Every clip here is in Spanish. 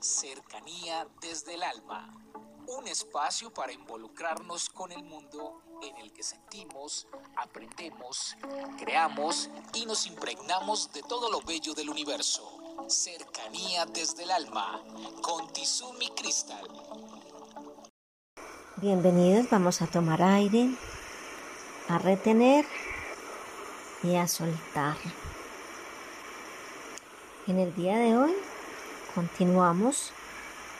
Cercanía desde el alma. Un espacio para involucrarnos con el mundo en el que sentimos, aprendemos, creamos y nos impregnamos de todo lo bello del universo. Cercanía desde el alma con Tizumi Crystal. Bienvenidos, vamos a tomar aire, a retener y a soltar. En el día de hoy continuamos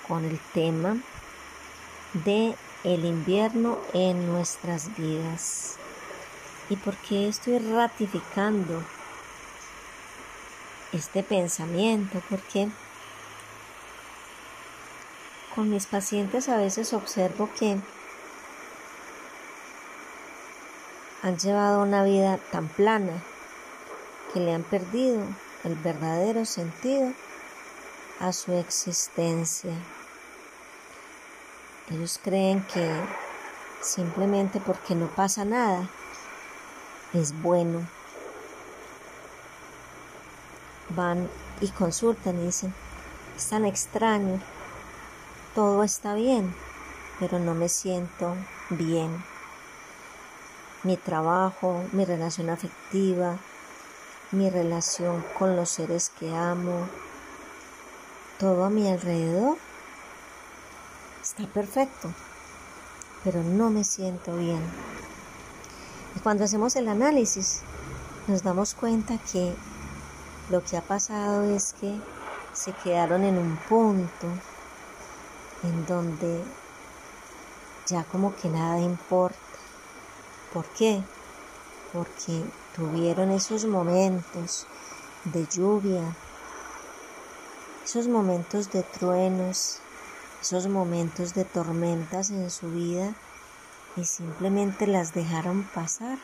con el tema de el invierno en nuestras vidas. ¿Y por qué estoy ratificando este pensamiento? Porque con mis pacientes a veces observo que han llevado una vida tan plana que le han perdido el verdadero sentido a su existencia. Ellos creen que simplemente porque no pasa nada es bueno. Van y consultan y dicen, es tan extraño, todo está bien, pero no me siento bien mi trabajo, mi relación afectiva, mi relación con los seres que amo, todo a mi alrededor está perfecto, pero no me siento bien. Y cuando hacemos el análisis, nos damos cuenta que lo que ha pasado es que se quedaron en un punto en donde ya como que nada importa ¿Por qué? Porque tuvieron esos momentos de lluvia, esos momentos de truenos, esos momentos de tormentas en su vida y simplemente las dejaron pasar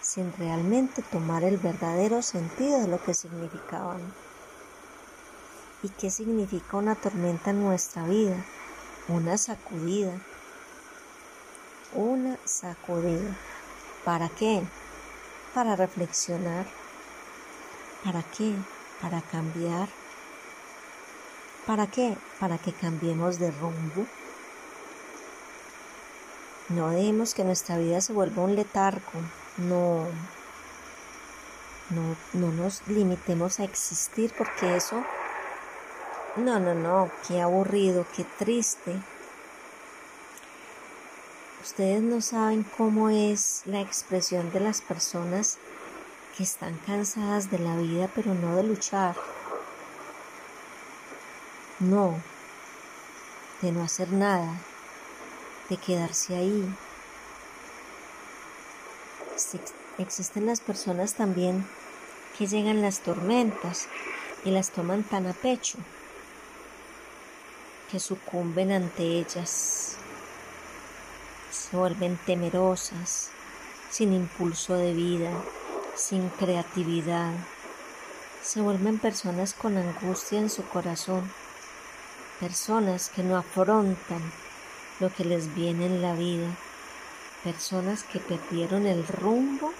sin realmente tomar el verdadero sentido de lo que significaban. ¿Y qué significa una tormenta en nuestra vida? Una sacudida, una sacudida. ¿Para qué? Para reflexionar. ¿Para qué? Para cambiar. ¿Para qué? Para que cambiemos de rumbo. No dejemos que nuestra vida se vuelva un letargo. No, no, no nos limitemos a existir porque eso, no, no, no, qué aburrido, qué triste. Ustedes no saben cómo es la expresión de las personas que están cansadas de la vida pero no de luchar. No, de no hacer nada, de quedarse ahí. Existen las personas también que llegan las tormentas y las toman tan a pecho que sucumben ante ellas se vuelven temerosas, sin impulso de vida, sin creatividad. Se vuelven personas con angustia en su corazón, personas que no afrontan lo que les viene en la vida, personas que perdieron el rumbo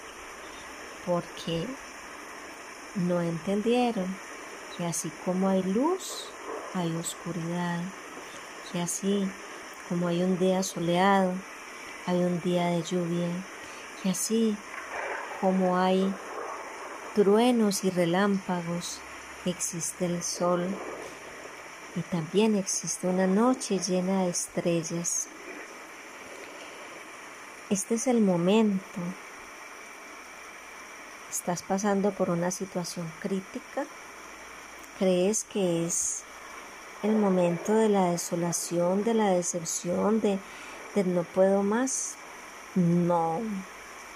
porque no entendieron que así como hay luz, hay oscuridad, que así como hay un día soleado, hay un día de lluvia y así como hay truenos y relámpagos, existe el sol y también existe una noche llena de estrellas. Este es el momento. ¿Estás pasando por una situación crítica? ¿Crees que es el momento de la desolación, de la decepción, de no puedo más. No,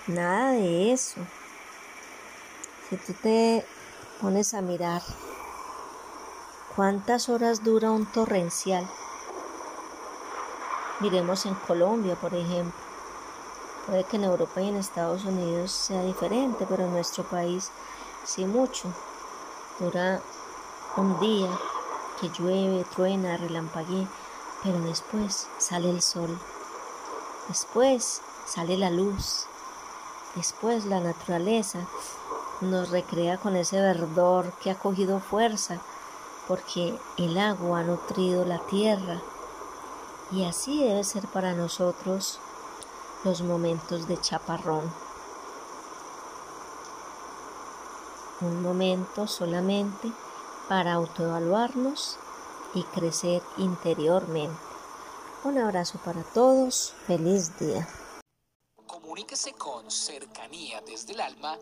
nada de eso. Si tú te pones a mirar cuántas horas dura un torrencial, miremos en Colombia, por ejemplo. Puede que en Europa y en Estados Unidos sea diferente, pero en nuestro país sí mucho. Dura un día que llueve, truena, relampaguea, pero después sale el sol. Después sale la luz. Después la naturaleza nos recrea con ese verdor que ha cogido fuerza porque el agua ha nutrido la tierra y así debe ser para nosotros los momentos de chaparrón. Un momento solamente para autoevaluarnos y crecer interiormente. Un abrazo para todos, feliz día. Comuníquese con cercanía desde el alma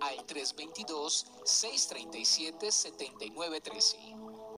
al 322-637-7913.